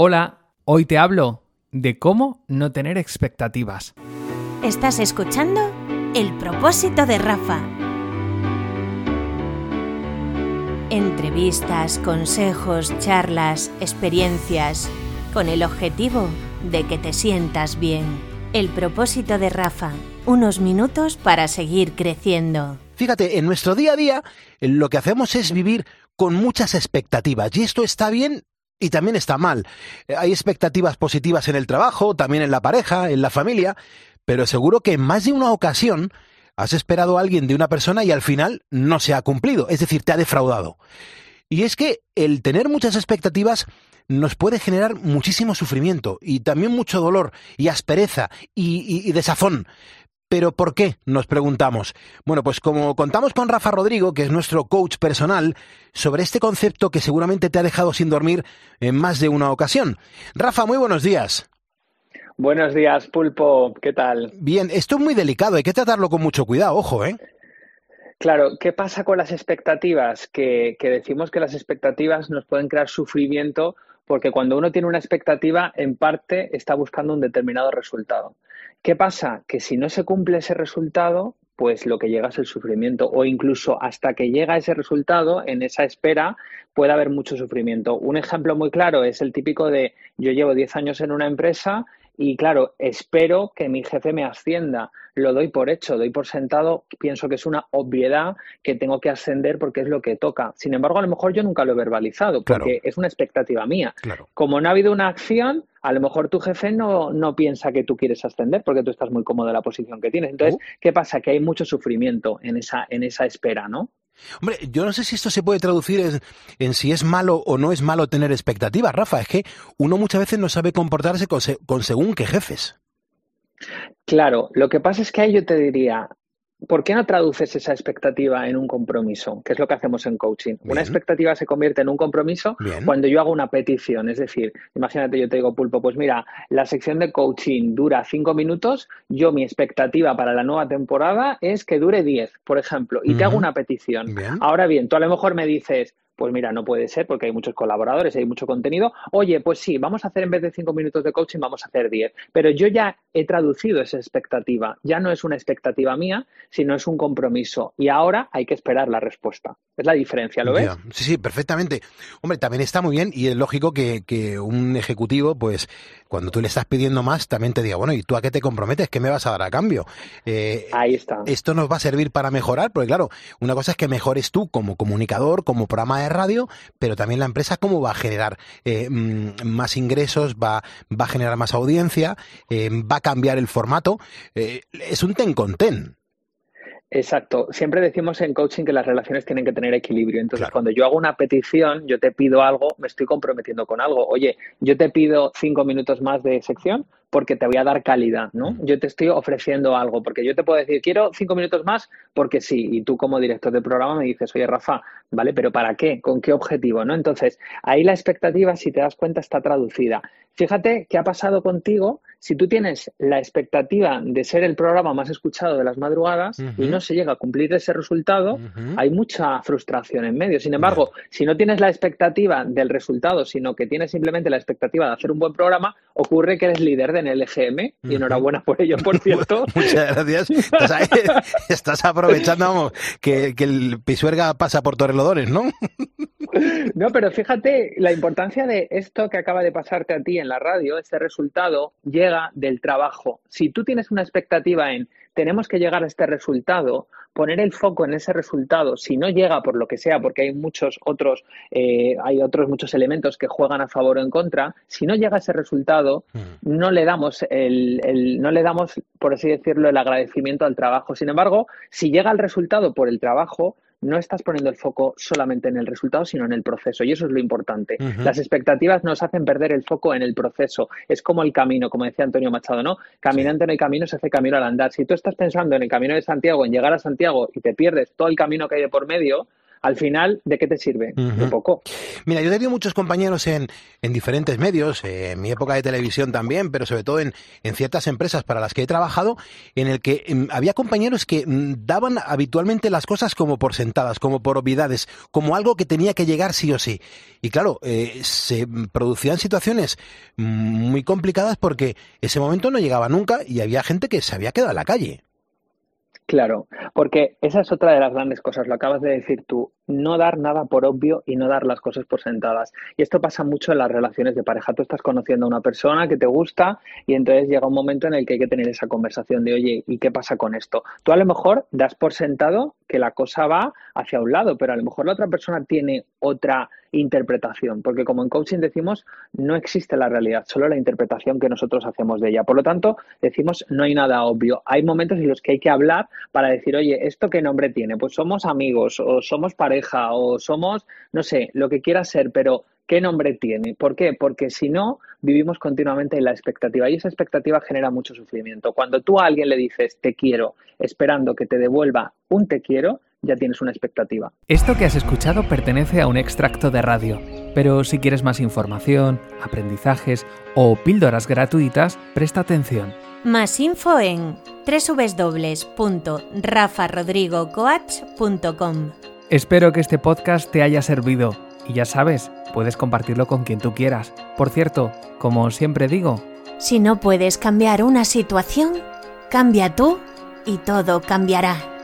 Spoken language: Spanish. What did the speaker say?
Hola, hoy te hablo de cómo no tener expectativas. Estás escuchando El propósito de Rafa. Entrevistas, consejos, charlas, experiencias, con el objetivo de que te sientas bien. El propósito de Rafa, unos minutos para seguir creciendo. Fíjate, en nuestro día a día lo que hacemos es vivir con muchas expectativas y esto está bien y también está mal. Hay expectativas positivas en el trabajo, también en la pareja, en la familia, pero seguro que en más de una ocasión has esperado a alguien de una persona y al final no se ha cumplido, es decir, te ha defraudado. Y es que el tener muchas expectativas nos puede generar muchísimo sufrimiento y también mucho dolor y aspereza y, y desazón. ¿Pero por qué? Nos preguntamos. Bueno, pues como contamos con Rafa Rodrigo, que es nuestro coach personal, sobre este concepto que seguramente te ha dejado sin dormir en más de una ocasión. Rafa, muy buenos días. Buenos días, Pulpo. ¿Qué tal? Bien, esto es muy delicado, hay que tratarlo con mucho cuidado, ojo, ¿eh? Claro, ¿qué pasa con las expectativas? Que, que decimos que las expectativas nos pueden crear sufrimiento porque cuando uno tiene una expectativa, en parte está buscando un determinado resultado. ¿Qué pasa? Que si no se cumple ese resultado, pues lo que llega es el sufrimiento o incluso hasta que llega ese resultado, en esa espera, puede haber mucho sufrimiento. Un ejemplo muy claro es el típico de yo llevo 10 años en una empresa y claro, espero que mi jefe me ascienda. Lo doy por hecho, doy por sentado, pienso que es una obviedad que tengo que ascender porque es lo que toca. Sin embargo, a lo mejor yo nunca lo he verbalizado porque es una expectativa mía. Como no ha habido una acción, a lo mejor tu jefe no, no, piensa que tú quieres ascender porque tú estás muy cómodo en la posición que tienes. Entonces, oh. ¿qué pasa? Que hay mucho sufrimiento en esa, en esa espera, ¿no? Hombre, yo no sé si esto se puede traducir en, si es malo o no es malo tener expectativas, Rafa. Es que uno muchas veces no sabe comportarse con, con según qué jefes. Claro, lo que pasa es que ahí yo te diría, ¿Por qué no traduces esa expectativa en un compromiso? Que es lo que hacemos en coaching. Una expectativa se convierte en un compromiso cuando yo hago una petición. Es decir, imagínate, yo te digo, Pulpo, pues mira, la sección de coaching dura cinco minutos. Yo, mi expectativa para la nueva temporada es que dure diez, por ejemplo, y te hago una petición. Ahora bien, tú a lo mejor me dices, pues mira, no puede ser porque hay muchos colaboradores, hay mucho contenido. Oye, pues sí, vamos a hacer en vez de cinco minutos de coaching, vamos a hacer diez. Pero yo ya he traducido esa expectativa. Ya no es una expectativa mía, sino es un compromiso. Y ahora hay que esperar la respuesta. Es la diferencia, ¿lo ves? Sí, sí, perfectamente. Hombre, también está muy bien y es lógico que, un ejecutivo, pues cuando tú le estás pidiendo más, también te diga, bueno, ¿y tú a qué te comprometes? ¿Qué me vas a dar a cambio? Eh, Ahí está. Esto nos va a servir para mejorar, porque claro, una cosa es que mejores tú como comunicador, como programa de radio, pero también la empresa cómo va a generar eh, mm, más ingresos, va, va a generar más audiencia, eh, va a cambiar el formato. Eh, es un ten con ten. Exacto. Siempre decimos en coaching que las relaciones tienen que tener equilibrio. Entonces, cuando yo hago una petición, yo te pido algo, me estoy comprometiendo con algo. Oye, yo te pido cinco minutos más de sección porque te voy a dar calidad, ¿no? Yo te estoy ofreciendo algo, porque yo te puedo decir, quiero cinco minutos más porque sí, y tú como director de programa me dices, oye, Rafa, ¿vale? Pero ¿para qué? ¿Con qué objetivo? ¿No? Entonces, ahí la expectativa, si te das cuenta, está traducida. Fíjate qué ha pasado contigo si tú tienes la expectativa de ser el programa más escuchado de las madrugadas y no se llega a cumplir ese resultado, hay mucha frustración en medio. Sin embargo, si no tienes la expectativa del resultado, sino que tienes simplemente la expectativa de hacer un buen programa, ocurre que eres líder en el EGM y enhorabuena por ello, por cierto. Muchas gracias. Estás, aprovechando que, que, el Pisuerga pasa por Torrelodones, ¿no? No, pero fíjate la importancia de esto que acaba de pasarte a ti en la radio, este resultado llega del trabajo. Si tú tienes una expectativa en tenemos que llegar a este resultado, poner el foco en ese resultado, si no llega por lo que sea, porque hay muchos otros, eh, hay otros muchos elementos que juegan a favor o en contra, si no llega a ese resultado, mm. no le damos el, el, no le damos, por así decirlo, el agradecimiento al trabajo. Sin embargo, si llega el resultado por el trabajo, no estás poniendo el foco solamente en el resultado, sino en el proceso. Y eso es lo importante. Las expectativas nos hacen perder el foco en el proceso. Es como el camino, como decía Antonio Machado, ¿no? Caminante en el camino se hace camino al andar. Si tú estás pensando en el camino de Santiago, en llegar a Santiago y te pierdes todo el camino que hay de por medio, al final, ¿de qué te sirve? De poco. Mira, yo he tenido muchos compañeros en, en diferentes medios, eh, en mi época de televisión también, pero sobre todo en, en, ciertas empresas para las que he trabajado, en el que em, había compañeros que mm, daban habitualmente las cosas como por sentadas, como por obviedades, como algo que tenía que llegar sí o sí. Y claro, eh, se producían situaciones muy complicadas porque ese momento no llegaba nunca y había gente que se había quedado en la calle. Claro, porque esa es otra de las grandes cosas, lo acabas de decir tú, no dar nada por obvio y no dar las cosas por sentadas. Y esto pasa mucho en las relaciones de pareja. Tú estás conociendo a una persona que te gusta y entonces llega un momento en el que hay que tener esa conversación de, oye, ¿y qué pasa con esto? Tú a lo mejor das por sentado que la cosa va hacia un lado, pero a lo mejor la otra persona tiene otra interpretación, porque como en coaching decimos, no existe la realidad, solo la interpretación que nosotros hacemos de ella. Por lo tanto, decimos, no hay nada obvio. Hay momentos en los que hay que hablar para decir, oye, ¿esto qué nombre tiene? Pues somos amigos o somos pareja o somos, no sé, lo que quiera ser, pero ¿qué nombre tiene? ¿Por qué? Porque si no, vivimos continuamente en la expectativa y esa expectativa genera mucho sufrimiento. Cuando tú a alguien le dices, te quiero, esperando que te devuelva un te quiero, ya tienes una expectativa. Esto que has escuchado pertenece a un extracto de radio, pero si quieres más información, aprendizajes o píldoras gratuitas, presta atención. Más info en www.rafarodrigocoach.com. Espero que este podcast te haya servido y ya sabes, puedes compartirlo con quien tú quieras. Por cierto, como siempre digo, si no puedes cambiar una situación, cambia tú y todo cambiará.